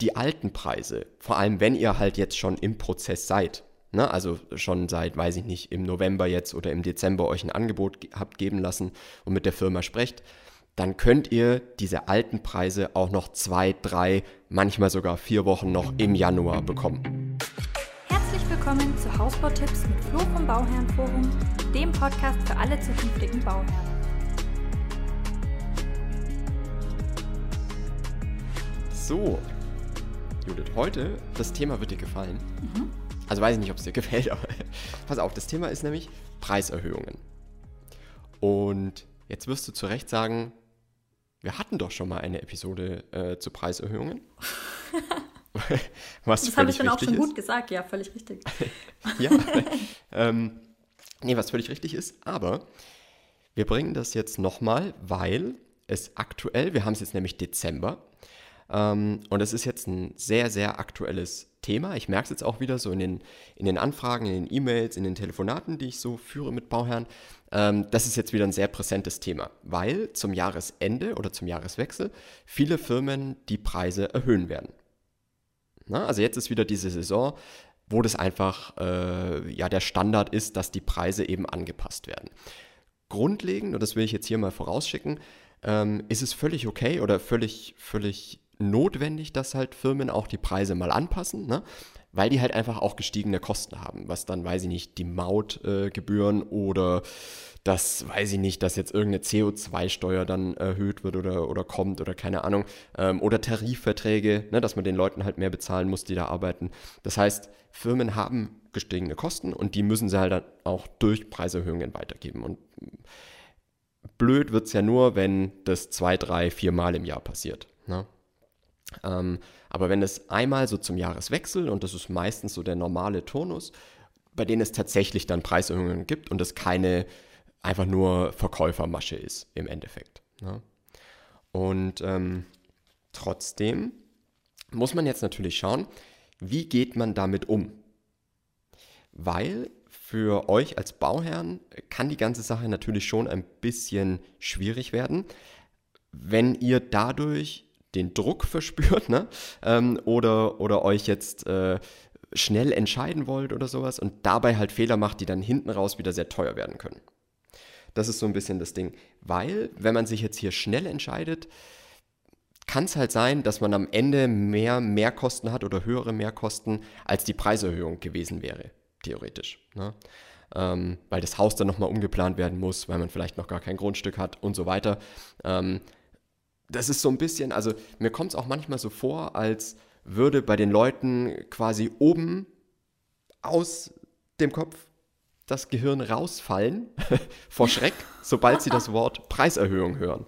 die alten Preise, vor allem wenn ihr halt jetzt schon im Prozess seid, ne, also schon seit, weiß ich nicht, im November jetzt oder im Dezember euch ein Angebot habt geben lassen und mit der Firma sprecht, dann könnt ihr diese alten Preise auch noch zwei, drei, manchmal sogar vier Wochen noch im Januar bekommen. Herzlich willkommen zu Hausbautipps mit Flo vom Bauherrenforum, dem Podcast für alle zukünftigen Bauherren. So, Judith, heute, das Thema wird dir gefallen. Mhm. Also weiß ich nicht, ob es dir gefällt, aber pass auf, das Thema ist nämlich Preiserhöhungen. Und jetzt wirst du zu Recht sagen, wir hatten doch schon mal eine Episode äh, zu Preiserhöhungen. was das habe ich dann auch schon ist. gut gesagt, ja, völlig richtig. ja, ähm, nee, was völlig richtig ist, aber wir bringen das jetzt nochmal, weil es aktuell, wir haben es jetzt nämlich Dezember, ähm, und es ist jetzt ein sehr, sehr aktuelles Thema. Ich merke es jetzt auch wieder so in den, in den Anfragen, in den E-Mails, in den Telefonaten, die ich so führe mit Bauherren. Ähm, das ist jetzt wieder ein sehr präsentes Thema, weil zum Jahresende oder zum Jahreswechsel viele Firmen die Preise erhöhen werden. Na, also jetzt ist wieder diese Saison, wo das einfach äh, ja der Standard ist, dass die Preise eben angepasst werden. Grundlegend, und das will ich jetzt hier mal vorausschicken, ähm, ist es völlig okay oder völlig, völlig notwendig, dass halt Firmen auch die Preise mal anpassen, ne? weil die halt einfach auch gestiegene Kosten haben, was dann, weiß ich nicht, die Mautgebühren äh, oder das, weiß ich nicht, dass jetzt irgendeine CO2-Steuer dann erhöht wird oder, oder kommt oder keine Ahnung, ähm, oder Tarifverträge, ne, dass man den Leuten halt mehr bezahlen muss, die da arbeiten. Das heißt, Firmen haben gestiegene Kosten und die müssen sie halt dann auch durch Preiserhöhungen weitergeben. Und blöd wird es ja nur, wenn das zwei, drei, vier Mal im Jahr passiert. Ne? Ähm, aber wenn es einmal so zum Jahreswechsel, und das ist meistens so der normale Turnus, bei denen es tatsächlich dann Preiserhöhungen gibt und es keine einfach nur Verkäufermasche ist im Endeffekt. Ne? Und ähm, trotzdem muss man jetzt natürlich schauen, wie geht man damit um? Weil für euch als Bauherrn kann die ganze Sache natürlich schon ein bisschen schwierig werden, wenn ihr dadurch den Druck verspürt, ne? Ähm, oder, oder euch jetzt äh, schnell entscheiden wollt oder sowas und dabei halt Fehler macht, die dann hinten raus wieder sehr teuer werden können. Das ist so ein bisschen das Ding. Weil, wenn man sich jetzt hier schnell entscheidet, kann es halt sein, dass man am Ende mehr Mehrkosten hat oder höhere Mehrkosten, als die Preiserhöhung gewesen wäre, theoretisch. Ne? Ähm, weil das Haus dann nochmal umgeplant werden muss, weil man vielleicht noch gar kein Grundstück hat und so weiter. Ähm, das ist so ein bisschen, also mir kommt es auch manchmal so vor, als würde bei den Leuten quasi oben aus dem Kopf das Gehirn rausfallen vor Schreck, sobald sie das Wort Preiserhöhung hören.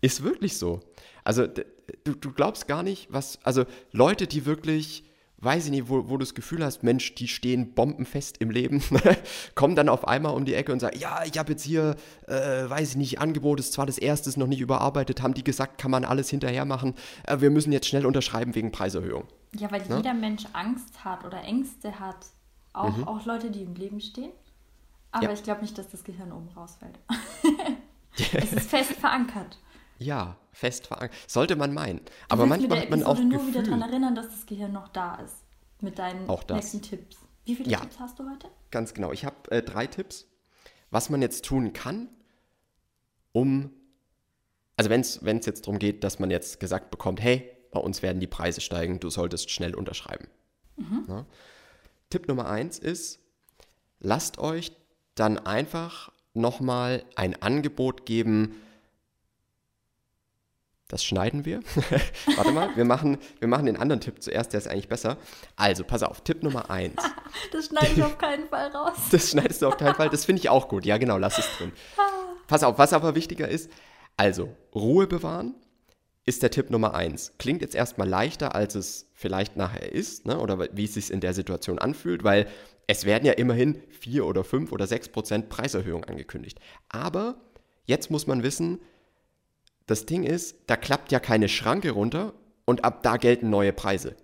Ist wirklich so. Also du, du glaubst gar nicht, was, also Leute, die wirklich weiß ich nicht, wo, wo du das Gefühl hast, Mensch, die stehen bombenfest im Leben, kommen dann auf einmal um die Ecke und sagen, ja, ich habe jetzt hier, äh, weiß ich nicht, Angebot ist zwar das erste, ist noch nicht überarbeitet, haben die gesagt, kann man alles hinterher machen, äh, wir müssen jetzt schnell unterschreiben wegen Preiserhöhung. Ja, weil ne? jeder Mensch Angst hat oder Ängste hat, auch, mhm. auch Leute, die im Leben stehen. Aber ja. ich glaube nicht, dass das Gehirn oben rausfällt. es ist fest verankert. Ja, fest verankert. Sollte man meinen. Aber manchmal hat man auch nur Gefühl. wieder daran erinnern, dass das Gehirn noch da ist. Mit deinen nächsten Tipps. Wie viele ja, Tipps hast du heute? Ganz genau. Ich habe äh, drei Tipps, was man jetzt tun kann, um, also wenn es jetzt darum geht, dass man jetzt gesagt bekommt, hey, bei uns werden die Preise steigen, du solltest schnell unterschreiben. Mhm. Ja. Tipp Nummer eins ist, lasst euch dann einfach nochmal ein Angebot geben, das schneiden wir. Warte mal, wir machen, wir machen den anderen Tipp zuerst, der ist eigentlich besser. Also, pass auf, Tipp Nummer eins. das schneide ich auf keinen Fall raus. das schneidest du auf keinen Fall, das finde ich auch gut. Ja, genau, lass es drin. Pass auf, was aber wichtiger ist, also, Ruhe bewahren ist der Tipp Nummer eins. Klingt jetzt erstmal leichter, als es vielleicht nachher ist, ne? oder wie es sich in der Situation anfühlt, weil es werden ja immerhin vier oder fünf oder sechs Prozent Preiserhöhung angekündigt. Aber jetzt muss man wissen, das Ding ist, da klappt ja keine Schranke runter und ab da gelten neue Preise.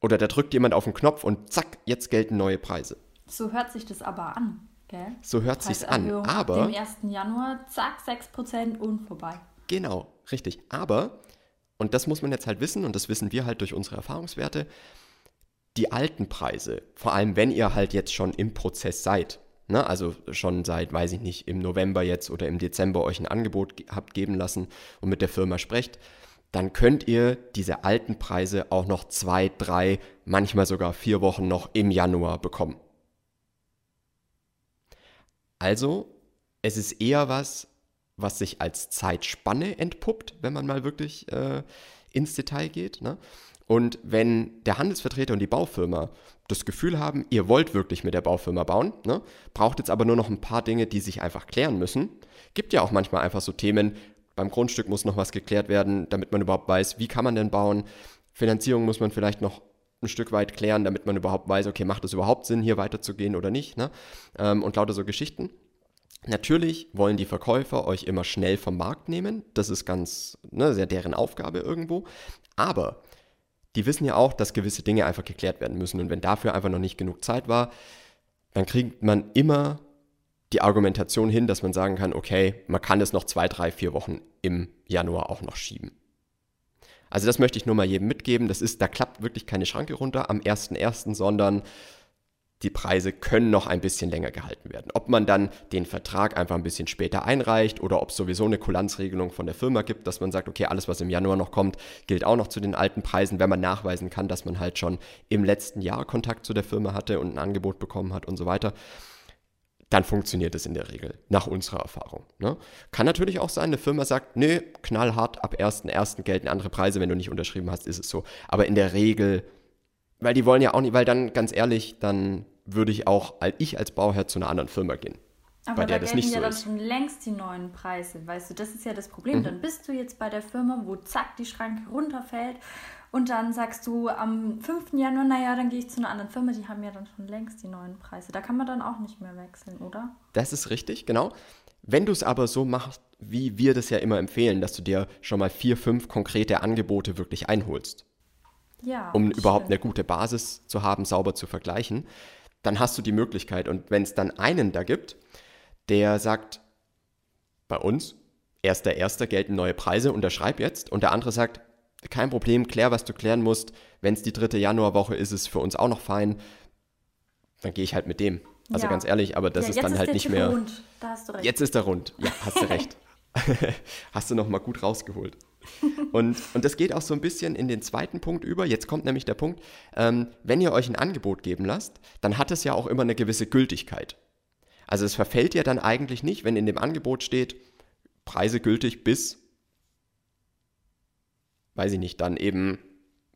Oder da drückt jemand auf den Knopf und zack, jetzt gelten neue Preise. So hört sich das aber an, gell? So hört sich's an, aber ab dem 1. Januar zack 6% und vorbei. Genau, richtig, aber und das muss man jetzt halt wissen, und das wissen wir halt durch unsere Erfahrungswerte, die alten Preise, vor allem wenn ihr halt jetzt schon im Prozess seid, ne, also schon seit, weiß ich nicht, im November jetzt oder im Dezember euch ein Angebot habt geben lassen und mit der Firma sprecht, dann könnt ihr diese alten Preise auch noch zwei, drei, manchmal sogar vier Wochen noch im Januar bekommen. Also, es ist eher was, was sich als Zeitspanne entpuppt, wenn man mal wirklich äh, ins Detail geht. Ne? Und wenn der Handelsvertreter und die Baufirma das Gefühl haben, ihr wollt wirklich mit der Baufirma bauen, ne, braucht jetzt aber nur noch ein paar Dinge, die sich einfach klären müssen. Gibt ja auch manchmal einfach so Themen, beim Grundstück muss noch was geklärt werden, damit man überhaupt weiß, wie kann man denn bauen. Finanzierung muss man vielleicht noch ein Stück weit klären, damit man überhaupt weiß, okay, macht es überhaupt Sinn, hier weiterzugehen oder nicht. Ne? Ähm, und lauter so Geschichten. Natürlich wollen die Verkäufer euch immer schnell vom Markt nehmen. Das ist ganz, ne, sehr deren Aufgabe irgendwo. Aber die wissen ja auch, dass gewisse Dinge einfach geklärt werden müssen. Und wenn dafür einfach noch nicht genug Zeit war, dann kriegt man immer die Argumentation hin, dass man sagen kann, okay, man kann es noch zwei, drei, vier Wochen im Januar auch noch schieben. Also das möchte ich nur mal jedem mitgeben. Das ist, da klappt wirklich keine Schranke runter am 1.1., sondern die Preise können noch ein bisschen länger gehalten werden. Ob man dann den Vertrag einfach ein bisschen später einreicht oder ob es sowieso eine Kulanzregelung von der Firma gibt, dass man sagt, okay, alles, was im Januar noch kommt, gilt auch noch zu den alten Preisen, wenn man nachweisen kann, dass man halt schon im letzten Jahr Kontakt zu der Firma hatte und ein Angebot bekommen hat und so weiter dann funktioniert es in der Regel, nach unserer Erfahrung. Ne? Kann natürlich auch sein, eine Firma sagt, nee, knallhart, ab 1.1. gelten andere Preise, wenn du nicht unterschrieben hast, ist es so. Aber in der Regel, weil die wollen ja auch nicht, weil dann, ganz ehrlich, dann würde ich auch, als ich als Bauherr zu einer anderen Firma gehen. Aber bei der da das nicht ja so dann ist. schon längst die neuen Preise, weißt du, das ist ja das Problem. Mhm. Dann bist du jetzt bei der Firma, wo zack die Schranke runterfällt und dann sagst du am 5. Januar, naja, dann gehe ich zu einer anderen Firma, die haben ja dann schon längst die neuen Preise. Da kann man dann auch nicht mehr wechseln, oder? Das ist richtig, genau. Wenn du es aber so machst, wie wir das ja immer empfehlen, dass du dir schon mal vier, fünf konkrete Angebote wirklich einholst, ja, um überhaupt eine gute Basis zu haben, sauber zu vergleichen, dann hast du die Möglichkeit. Und wenn es dann einen da gibt, der sagt, bei uns, erster, erster gelten neue Preise, unterschreib jetzt, und der andere sagt, kein Problem, klär, was du klären musst. Wenn es die dritte Januarwoche ist, ist es für uns auch noch fein. Dann gehe ich halt mit dem. Also ja. ganz ehrlich, aber das ja, ist dann ist halt nicht mehr. Rund. Da hast du recht. Jetzt ist er rund. Ja, hast du recht. hast du noch mal gut rausgeholt. Und, und das geht auch so ein bisschen in den zweiten Punkt über. Jetzt kommt nämlich der Punkt, ähm, wenn ihr euch ein Angebot geben lasst, dann hat es ja auch immer eine gewisse Gültigkeit. Also es verfällt ja dann eigentlich nicht, wenn in dem Angebot steht, Preise gültig bis weiß ich nicht, dann eben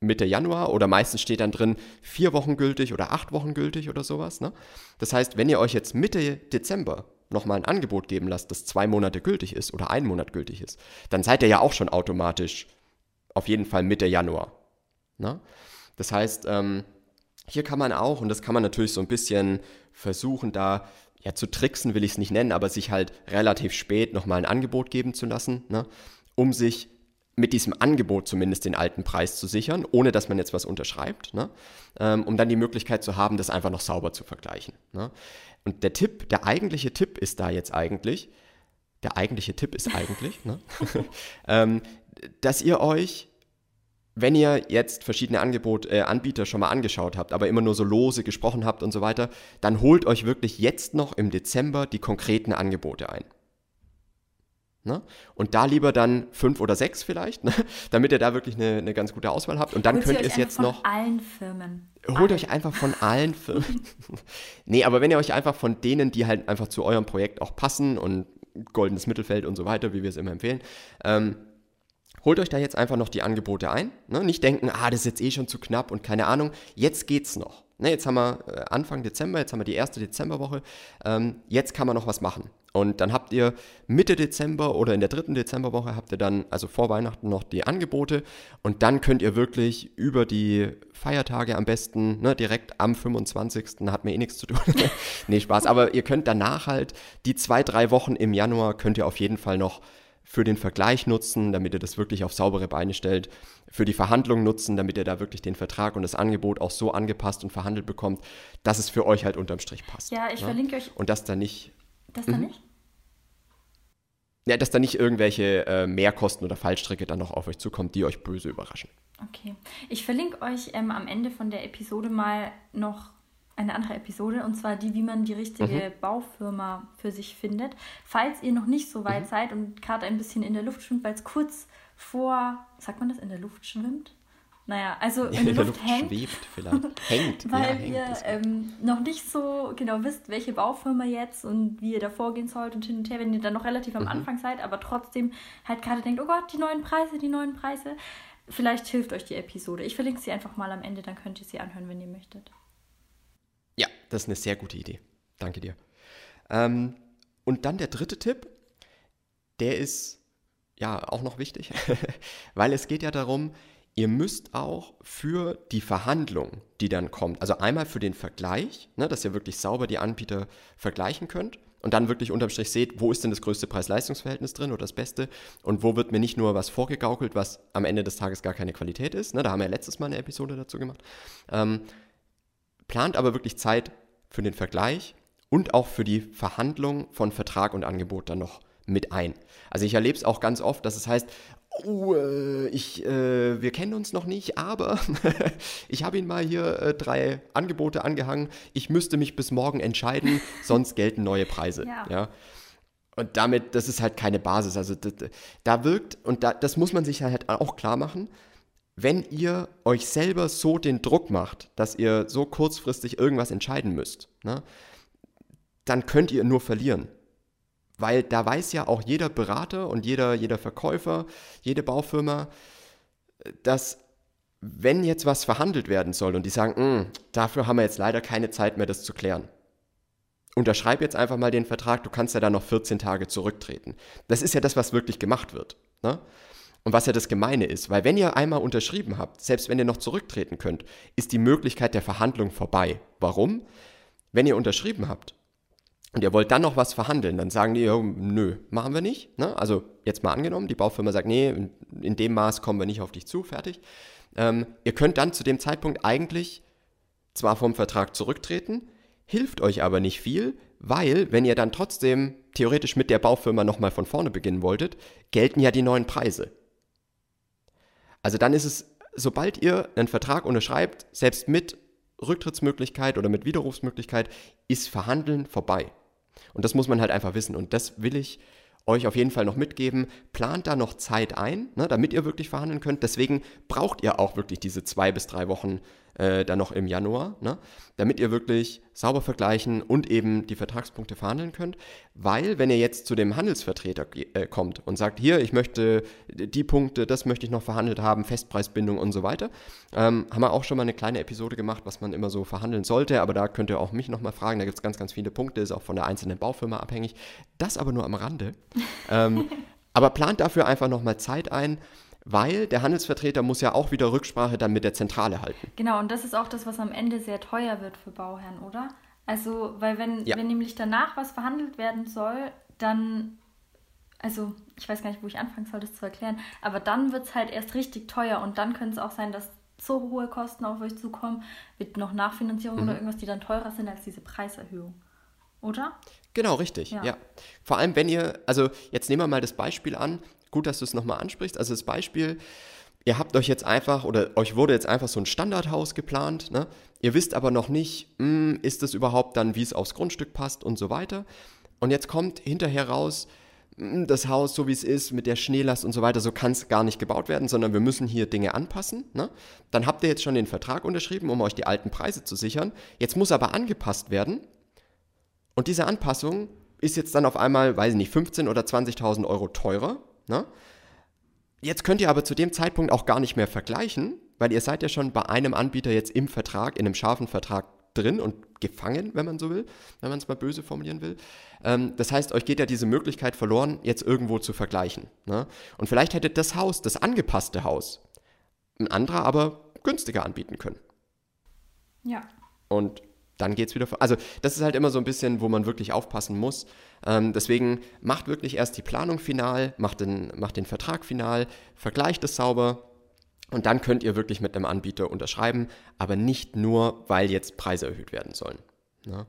Mitte Januar oder meistens steht dann drin vier Wochen gültig oder acht Wochen gültig oder sowas. Ne? Das heißt, wenn ihr euch jetzt Mitte Dezember nochmal ein Angebot geben lasst, das zwei Monate gültig ist oder ein Monat gültig ist, dann seid ihr ja auch schon automatisch auf jeden Fall Mitte Januar. Ne? Das heißt, ähm, hier kann man auch, und das kann man natürlich so ein bisschen versuchen, da ja zu tricksen will ich es nicht nennen, aber sich halt relativ spät nochmal ein Angebot geben zu lassen, ne? um sich mit diesem Angebot zumindest den alten Preis zu sichern, ohne dass man jetzt was unterschreibt, ne? ähm, um dann die Möglichkeit zu haben, das einfach noch sauber zu vergleichen. Ne? Und der Tipp, der eigentliche Tipp ist da jetzt eigentlich, der eigentliche Tipp ist eigentlich, ne? ähm, dass ihr euch, wenn ihr jetzt verschiedene Angebot, äh, Anbieter schon mal angeschaut habt, aber immer nur so lose gesprochen habt und so weiter, dann holt euch wirklich jetzt noch im Dezember die konkreten Angebote ein. Ne? Und da lieber dann fünf oder sechs vielleicht, ne? damit ihr da wirklich eine, eine, ganz gute Auswahl habt. Und dann holt könnt ihr es jetzt noch. Von allen Firmen. Holt Alle. euch einfach von allen Firmen. nee, aber wenn ihr euch einfach von denen, die halt einfach zu eurem Projekt auch passen und goldenes Mittelfeld und so weiter, wie wir es immer empfehlen, ähm, holt euch da jetzt einfach noch die Angebote ein. Ne? Nicht denken, ah, das ist jetzt eh schon zu knapp und keine Ahnung. Jetzt geht's noch. Ne, jetzt haben wir äh, Anfang Dezember, jetzt haben wir die erste Dezemberwoche. Ähm, jetzt kann man noch was machen. Und dann habt ihr Mitte Dezember oder in der dritten Dezemberwoche habt ihr dann, also vor Weihnachten, noch die Angebote. Und dann könnt ihr wirklich über die Feiertage am besten, ne, direkt am 25. hat mir eh nichts zu tun. nee, Spaß. Aber ihr könnt danach halt die zwei, drei Wochen im Januar könnt ihr auf jeden Fall noch für den Vergleich nutzen, damit ihr das wirklich auf saubere Beine stellt, für die Verhandlung nutzen, damit ihr da wirklich den Vertrag und das Angebot auch so angepasst und verhandelt bekommt, dass es für euch halt unterm Strich passt. Ja, ich ne? verlinke euch. Und dass da nicht. Das da mhm. nicht? ja, dass da nicht irgendwelche äh, Mehrkosten oder Fallstricke dann noch auf euch zukommen, die euch böse überraschen. Okay. Ich verlinke euch ähm, am Ende von der Episode mal noch eine andere Episode, und zwar die, wie man die richtige mhm. Baufirma für sich findet. Falls ihr noch nicht so weit mhm. seid und gerade ein bisschen in der Luft schwimmt, weil es kurz vor, sagt man das, in der Luft schwimmt? Naja, also in, der, Luft, Luft hängt. Schwebt vielleicht. hängt. Weil ja, ihr ähm, noch nicht so genau wisst, welche Baufirma jetzt und wie ihr da vorgehen sollt und hin und her, wenn ihr dann noch relativ am mhm. Anfang seid, aber trotzdem halt gerade denkt, oh Gott, die neuen Preise, die neuen Preise. Vielleicht hilft euch die Episode. Ich verlinke sie einfach mal am Ende, dann könnt ihr sie anhören, wenn ihr möchtet. Ja, das ist eine sehr gute Idee. Danke dir. Ähm, und dann der dritte Tipp, der ist ja auch noch wichtig, weil es geht ja darum, ihr müsst auch für die Verhandlung, die dann kommt, also einmal für den Vergleich, ne, dass ihr wirklich sauber die Anbieter vergleichen könnt und dann wirklich unterm Strich seht, wo ist denn das größte Preis-Leistungs-Verhältnis drin oder das Beste und wo wird mir nicht nur was vorgegaukelt, was am Ende des Tages gar keine Qualität ist. Ne, da haben wir letztes Mal eine Episode dazu gemacht. Ähm, plant aber wirklich Zeit für den Vergleich und auch für die Verhandlung von Vertrag und Angebot dann noch mit ein. Also ich erlebe es auch ganz oft, dass es heißt, oh, äh, ich, äh, wir kennen uns noch nicht, aber ich habe Ihnen mal hier äh, drei Angebote angehangen. Ich müsste mich bis morgen entscheiden, sonst gelten neue Preise. Ja. ja. Und damit, das ist halt keine Basis. Also da, da wirkt, und da, das muss man sich halt auch klar machen, wenn ihr euch selber so den Druck macht, dass ihr so kurzfristig irgendwas entscheiden müsst, ne, dann könnt ihr nur verlieren. Weil da weiß ja auch jeder Berater und jeder, jeder Verkäufer, jede Baufirma, dass wenn jetzt was verhandelt werden soll und die sagen, hm, dafür haben wir jetzt leider keine Zeit mehr, das zu klären. Unterschreib jetzt einfach mal den Vertrag, du kannst ja dann noch 14 Tage zurücktreten. Das ist ja das, was wirklich gemacht wird. Ne? Und was ja das Gemeine ist, weil wenn ihr einmal unterschrieben habt, selbst wenn ihr noch zurücktreten könnt, ist die Möglichkeit der Verhandlung vorbei. Warum? Wenn ihr unterschrieben habt und ihr wollt dann noch was verhandeln, dann sagen die, nö, machen wir nicht. Ne? Also jetzt mal angenommen, die Baufirma sagt, nee, in, in dem Maß kommen wir nicht auf dich zu, fertig. Ähm, ihr könnt dann zu dem Zeitpunkt eigentlich zwar vom Vertrag zurücktreten, hilft euch aber nicht viel, weil wenn ihr dann trotzdem theoretisch mit der Baufirma nochmal von vorne beginnen wolltet, gelten ja die neuen Preise. Also dann ist es, sobald ihr einen Vertrag unterschreibt, selbst mit Rücktrittsmöglichkeit oder mit Widerrufsmöglichkeit, ist Verhandeln vorbei. Und das muss man halt einfach wissen. Und das will ich euch auf jeden Fall noch mitgeben. Plant da noch Zeit ein, ne, damit ihr wirklich verhandeln könnt. Deswegen braucht ihr auch wirklich diese zwei bis drei Wochen äh, dann noch im Januar, ne? damit ihr wirklich sauber vergleichen und eben die Vertragspunkte verhandeln könnt. Weil, wenn ihr jetzt zu dem Handelsvertreter äh, kommt und sagt, hier, ich möchte die Punkte, das möchte ich noch verhandelt haben, Festpreisbindung und so weiter, ähm, haben wir auch schon mal eine kleine Episode gemacht, was man immer so verhandeln sollte, aber da könnt ihr auch mich nochmal fragen, da gibt es ganz, ganz viele Punkte, ist auch von der einzelnen Baufirma abhängig. Das aber nur am Rande. ähm, aber plant dafür einfach nochmal Zeit ein weil der Handelsvertreter muss ja auch wieder Rücksprache dann mit der Zentrale halten. Genau, und das ist auch das, was am Ende sehr teuer wird für Bauherren, oder? Also, weil wenn, ja. wenn nämlich danach was verhandelt werden soll, dann, also ich weiß gar nicht, wo ich anfangen soll, das zu erklären, aber dann wird es halt erst richtig teuer und dann könnte es auch sein, dass so hohe Kosten auf euch zukommen, mit noch Nachfinanzierung mhm. oder irgendwas, die dann teurer sind als diese Preiserhöhung. Oder? Genau, richtig. Ja. ja. Vor allem, wenn ihr, also jetzt nehmen wir mal das Beispiel an, gut, dass du es nochmal ansprichst. Also das Beispiel, ihr habt euch jetzt einfach oder euch wurde jetzt einfach so ein Standardhaus geplant. Ne? Ihr wisst aber noch nicht, mh, hm, ist das überhaupt dann, wie es aufs Grundstück passt und so weiter. Und jetzt kommt hinterher raus, hm, das Haus, so wie es ist, mit der Schneelast und so weiter, so kann es gar nicht gebaut werden, sondern wir müssen hier Dinge anpassen. Ne? Dann habt ihr jetzt schon den Vertrag unterschrieben, um euch die alten Preise zu sichern. Jetzt muss aber angepasst werden. Und diese Anpassung ist jetzt dann auf einmal, weiß ich nicht, 15.000 oder 20.000 Euro teurer Ne? Jetzt könnt ihr aber zu dem Zeitpunkt auch gar nicht mehr vergleichen, weil ihr seid ja schon bei einem Anbieter jetzt im Vertrag, in einem scharfen Vertrag drin und gefangen, wenn man so will, wenn man es mal böse formulieren will. Ähm, das heißt, euch geht ja diese Möglichkeit verloren, jetzt irgendwo zu vergleichen. Ne? Und vielleicht hätte das Haus, das angepasste Haus, ein anderer aber günstiger anbieten können. Ja. Und dann geht es wieder. Also, das ist halt immer so ein bisschen, wo man wirklich aufpassen muss. Ähm, deswegen macht wirklich erst die Planung final, macht den, macht den Vertrag final, vergleicht es sauber und dann könnt ihr wirklich mit einem Anbieter unterschreiben, aber nicht nur, weil jetzt Preise erhöht werden sollen. Ne?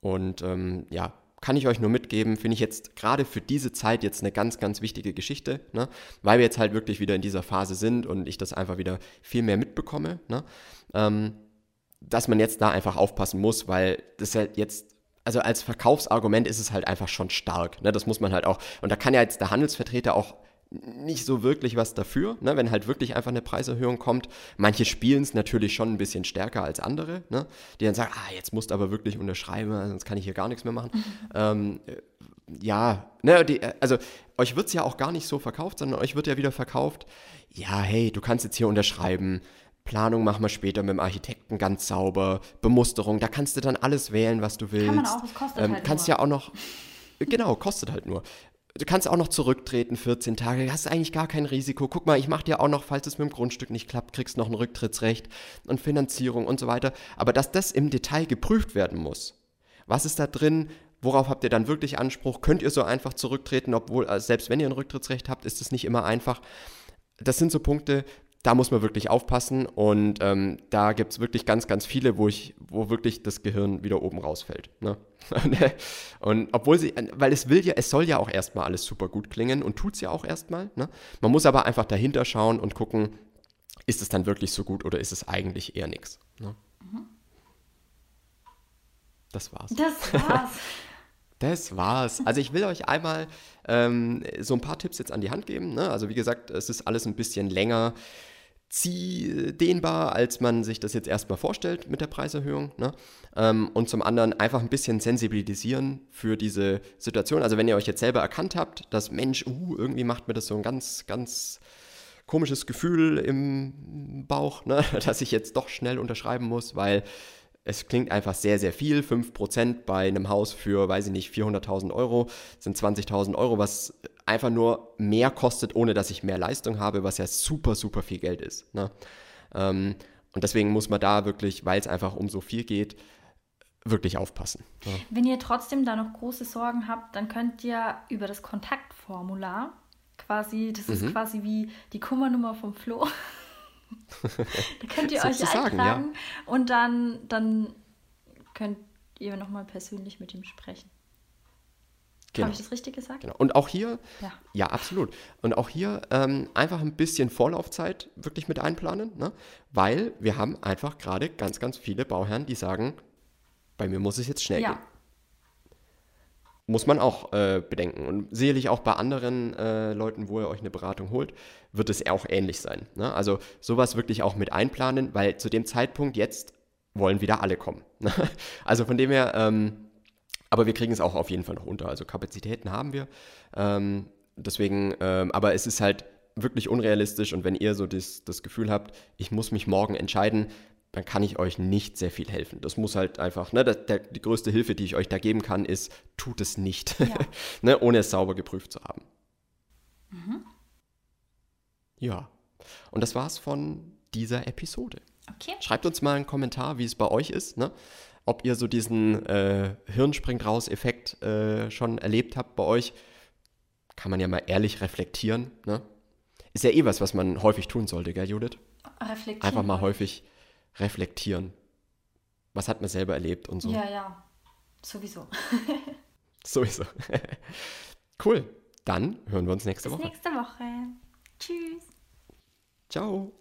Und ähm, ja, kann ich euch nur mitgeben, finde ich jetzt gerade für diese Zeit jetzt eine ganz, ganz wichtige Geschichte, ne? weil wir jetzt halt wirklich wieder in dieser Phase sind und ich das einfach wieder viel mehr mitbekomme, ne? ähm, dass man jetzt da einfach aufpassen muss, weil das halt jetzt, also als Verkaufsargument ist es halt einfach schon stark, ne? das muss man halt auch, und da kann ja jetzt der Handelsvertreter auch nicht so wirklich was dafür, ne, wenn halt wirklich einfach eine Preiserhöhung kommt. Manche spielen es natürlich schon ein bisschen stärker als andere, ne, die dann sagen, ah, jetzt musst du aber wirklich unterschreiben, sonst kann ich hier gar nichts mehr machen. Mhm. Ähm, äh, ja, ne, die, äh, also euch wird es ja auch gar nicht so verkauft, sondern euch wird ja wieder verkauft, ja, hey, du kannst jetzt hier unterschreiben, Planung machen wir später mit dem Architekten ganz sauber, Bemusterung, da kannst du dann alles wählen, was du willst. Kann man auch, es kostet ähm, halt Kannst nur. ja auch noch, genau, kostet halt nur. Du kannst auch noch zurücktreten, 14 Tage, hast eigentlich gar kein Risiko. Guck mal, ich mache dir auch noch, falls es mit dem Grundstück nicht klappt, kriegst noch ein Rücktrittsrecht und Finanzierung und so weiter. Aber dass das im Detail geprüft werden muss. Was ist da drin? Worauf habt ihr dann wirklich Anspruch? Könnt ihr so einfach zurücktreten, obwohl, also selbst wenn ihr ein Rücktrittsrecht habt, ist es nicht immer einfach. Das sind so Punkte, da muss man wirklich aufpassen und ähm, da gibt es wirklich ganz, ganz viele, wo ich, wo wirklich das Gehirn wieder oben rausfällt. Ne? und obwohl sie, weil es will ja, es soll ja auch erstmal alles super gut klingen und tut es ja auch erstmal. Ne? Man muss aber einfach dahinter schauen und gucken, ist es dann wirklich so gut oder ist es eigentlich eher nichts. Ne? Mhm. Das war's. Das war's. Das war's. Also ich will euch einmal ähm, so ein paar Tipps jetzt an die Hand geben. Ne? Also wie gesagt, es ist alles ein bisschen länger dehnbar, als man sich das jetzt erstmal vorstellt mit der Preiserhöhung. Ne? Ähm, und zum anderen einfach ein bisschen sensibilisieren für diese Situation. Also wenn ihr euch jetzt selber erkannt habt, dass Mensch, uh, irgendwie macht mir das so ein ganz, ganz komisches Gefühl im Bauch, ne? dass ich jetzt doch schnell unterschreiben muss, weil es klingt einfach sehr, sehr viel. 5% bei einem Haus für, weiß ich nicht, 400.000 Euro sind 20.000 Euro, was einfach nur mehr kostet, ohne dass ich mehr Leistung habe, was ja super, super viel Geld ist. Ne? Ähm, und deswegen muss man da wirklich, weil es einfach um so viel geht, wirklich aufpassen. Ja. Wenn ihr trotzdem da noch große Sorgen habt, dann könnt ihr über das Kontaktformular quasi, das mhm. ist quasi wie die Kummernummer vom Flo. da könnt ihr euch eintragen ja. und dann, dann könnt ihr nochmal persönlich mit ihm sprechen. Genau. Habe ich das richtig gesagt? Genau. Und auch hier, ja, ja absolut. Und auch hier ähm, einfach ein bisschen Vorlaufzeit wirklich mit einplanen, ne? weil wir haben einfach gerade ganz, ganz viele Bauherren, die sagen, bei mir muss es jetzt schnell ja. gehen. Muss man auch äh, bedenken. Und sicherlich auch bei anderen äh, Leuten, wo ihr euch eine Beratung holt, wird es auch ähnlich sein. Ne? Also sowas wirklich auch mit einplanen, weil zu dem Zeitpunkt jetzt wollen wieder alle kommen. Ne? also von dem her, ähm, aber wir kriegen es auch auf jeden Fall noch unter. Also Kapazitäten haben wir. Ähm, deswegen, ähm, aber es ist halt wirklich unrealistisch und wenn ihr so das, das Gefühl habt, ich muss mich morgen entscheiden, dann kann ich euch nicht sehr viel helfen. Das muss halt einfach, ne, das, der, die größte Hilfe, die ich euch da geben kann, ist, tut es nicht, ja. ne, ohne es sauber geprüft zu haben. Mhm. Ja, und das war's von dieser Episode. Okay. Schreibt uns mal einen Kommentar, wie es bei euch ist. Ne? ob ihr so diesen äh, Hirnspringt raus-Effekt äh, schon erlebt habt bei euch. Kann man ja mal ehrlich reflektieren. Ne? Ist ja eh was, was man häufig tun sollte, gell, Judith? Reflektieren. Einfach mal häufig reflektieren. Was hat man selber erlebt und so. Ja, ja. Sowieso. Sowieso. cool. Dann hören wir uns nächste Bis Woche. nächste Woche. Tschüss. Ciao.